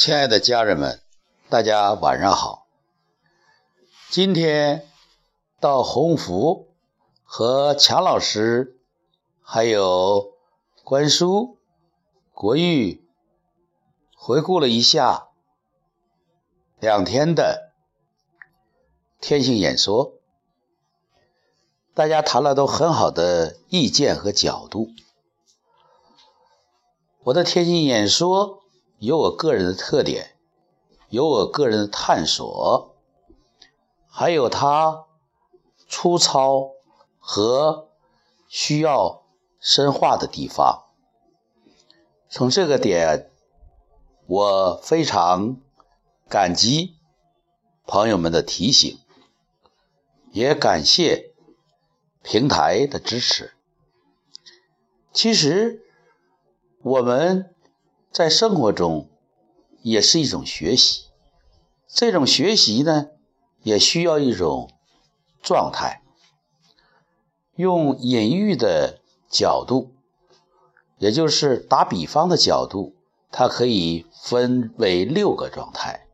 亲爱的家人们，大家晚上好。今天到鸿福和强老师，还有关叔、国玉回顾了一下两天的天性演说，大家谈了都很好的意见和角度。我的天性演说。有我个人的特点，有我个人的探索，还有它粗糙和需要深化的地方。从这个点，我非常感激朋友们的提醒，也感谢平台的支持。其实我们。在生活中，也是一种学习。这种学习呢，也需要一种状态。用隐喻的角度，也就是打比方的角度，它可以分为六个状态。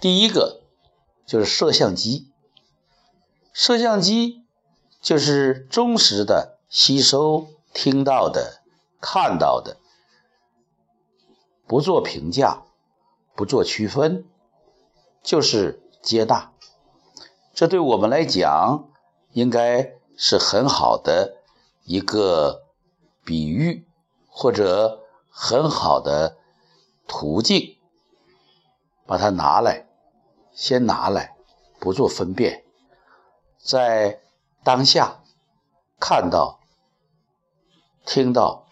第一个就是摄像机，摄像机就是忠实的吸收听到的、看到的。不做评价，不做区分，就是接纳。这对我们来讲，应该是很好的一个比喻，或者很好的途径。把它拿来，先拿来，不做分辨，在当下看到、听到，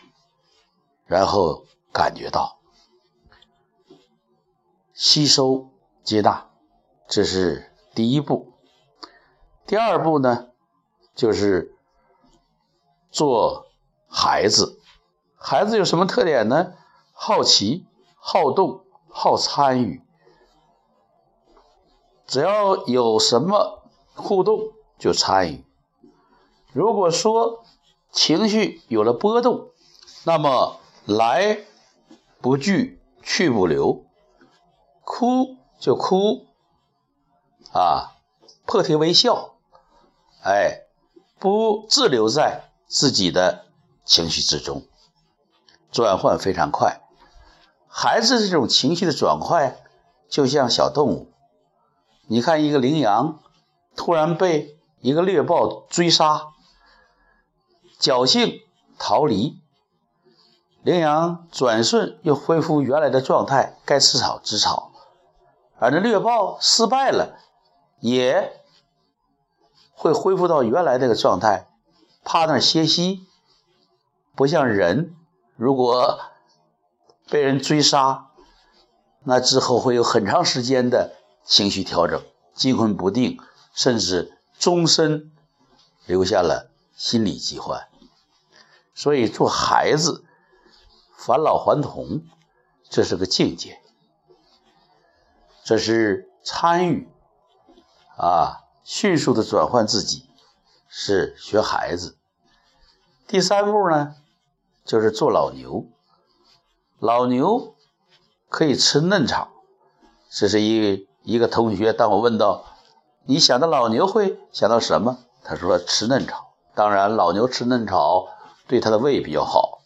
然后感觉到。吸收、接纳，这是第一步。第二步呢，就是做孩子。孩子有什么特点呢？好奇、好动、好参与。只要有什么互动，就参与。如果说情绪有了波动，那么来不拒，去不留。哭就哭，啊，破涕为笑，哎，不滞留在自己的情绪之中，转换非常快。孩子这种情绪的转换，就像小动物。你看，一个羚羊突然被一个猎豹追杀，侥幸逃离，羚羊转瞬又恢复原来的状态，该吃草吃草。而那猎豹失败了，也会恢复到原来那个状态，趴那歇息。不像人，如果被人追杀，那之后会有很长时间的情绪调整，惊魂不定，甚至终身留下了心理疾患。所以，做孩子返老还童，这是个境界。这是参与啊，迅速的转换自己，是学孩子。第三步呢，就是做老牛。老牛可以吃嫩草。这是一一个同学，当我问到你想到老牛会想到什么，他说吃嫩草。当然，老牛吃嫩草对他的胃比较好。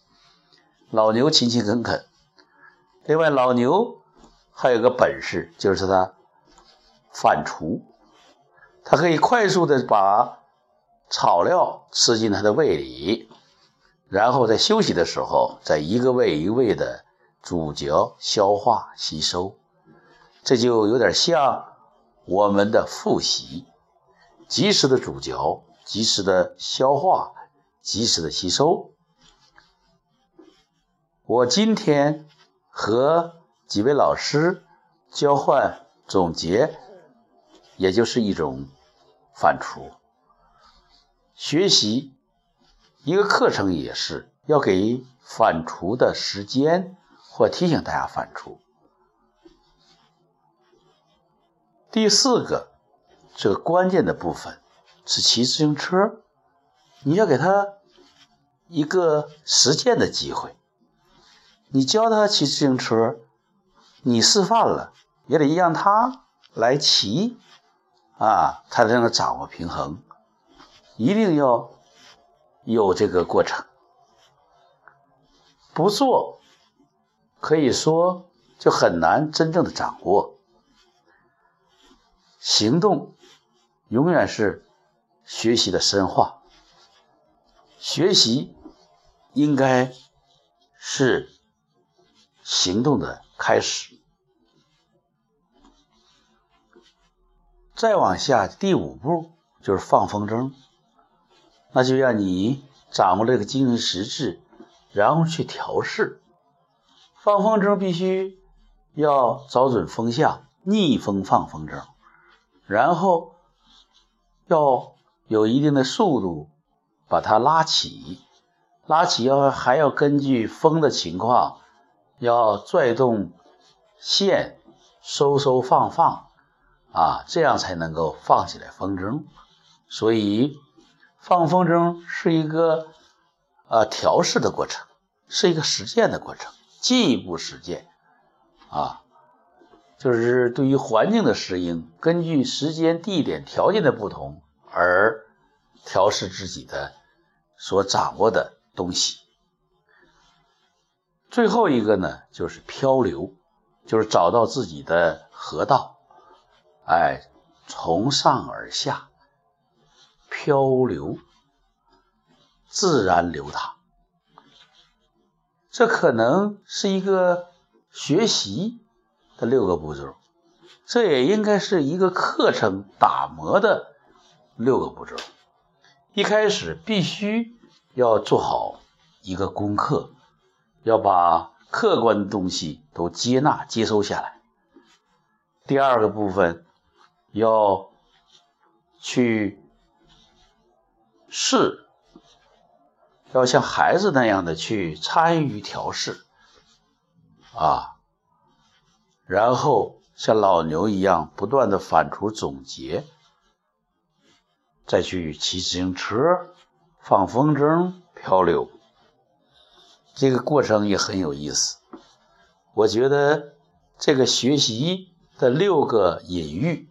老牛勤勤恳恳。另外，老牛。还有个本事，就是它反刍，它可以快速的把草料吃进它的胃里，然后在休息的时候，再一个胃一个胃的咀嚼、消化、吸收，这就有点像我们的复习，及时的咀嚼，及时的消化，及时的吸收。我今天和。几位老师交换总结，也就是一种反刍。学习一个课程也是要给反刍的时间，或提醒大家反刍。第四个，这个关键的部分是骑自行车，你要给他一个实践的机会，你教他骑自行车。你示范了，也得让他来骑啊，他才能掌握平衡。一定要有这个过程，不做，可以说就很难真正的掌握。行动永远是学习的深化，学习应该是行动的开始。再往下，第五步就是放风筝，那就让你掌握这个精神实质，然后去调试。放风筝必须要找准风向，逆风放风筝。然后要有一定的速度，把它拉起，拉起要还要根据风的情况，要拽动线，收收放放，啊，这样才能够放起来风筝。所以放风筝是一个呃调试的过程，是一个实践的过程，进一步实践，啊。就是对于环境的适应，根据时间、地点、条件的不同而调试自己的所掌握的东西。最后一个呢，就是漂流，就是找到自己的河道，哎，从上而下漂流，自然流淌。这可能是一个学习。的六个步骤，这也应该是一个课程打磨的六个步骤。一开始必须要做好一个功课，要把客观的东西都接纳、接收下来。第二个部分要去试，要像孩子那样的去参与调试，啊。然后像老牛一样不断的反刍总结，再去骑自行车、放风筝、漂流，这个过程也很有意思。我觉得这个学习的六个隐喻，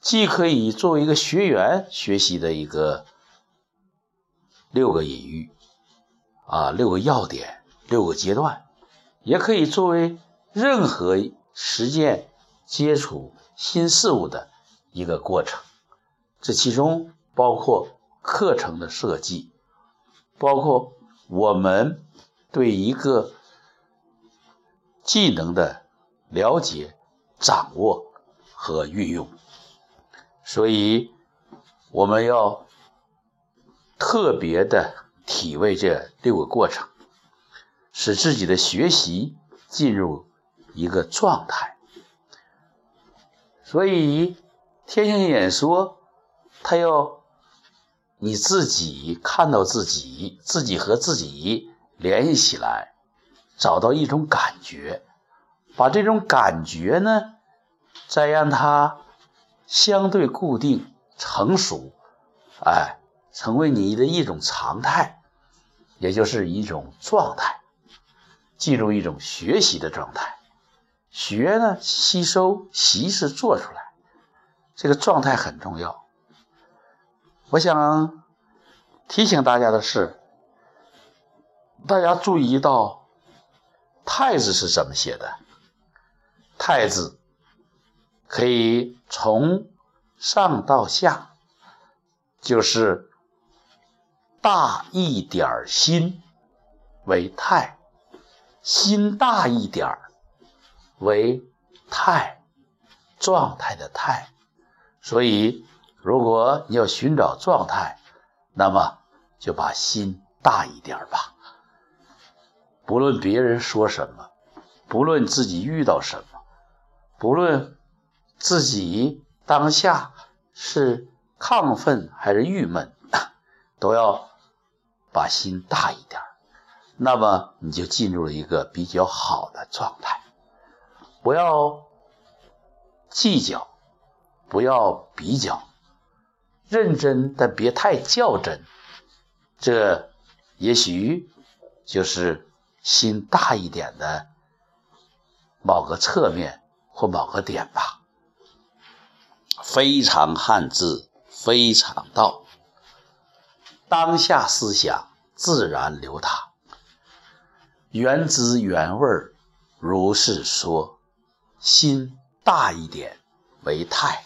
既可以作为一个学员学习的一个六个隐喻，啊，六个要点、六个阶段，也可以作为。任何实践接触新事物的一个过程，这其中包括课程的设计，包括我们对一个技能的了解、掌握和运用。所以，我们要特别的体味这六个过程，使自己的学习进入。一个状态，所以天性演说，他要你自己看到自己，自己和自己联系起来，找到一种感觉，把这种感觉呢，再让它相对固定、成熟，哎，成为你的一种常态，也就是一种状态，进入一种学习的状态。学呢，吸收；习是做出来，这个状态很重要。我想提醒大家的是，大家注意到“太”字是怎么写的？“太”字可以从上到下，就是大一点儿心为太，心大一点儿。为态状态的态，所以如果你要寻找状态，那么就把心大一点吧。不论别人说什么，不论自己遇到什么，不论自己当下是亢奋还是郁闷，都要把心大一点，那么你就进入了一个比较好的状态。不要计较，不要比较，认真但别太较真。这也许就是心大一点的某个侧面或某个点吧。非常汉字，非常道。当下思想自然流淌，原汁原味，如是说。心大一点为泰。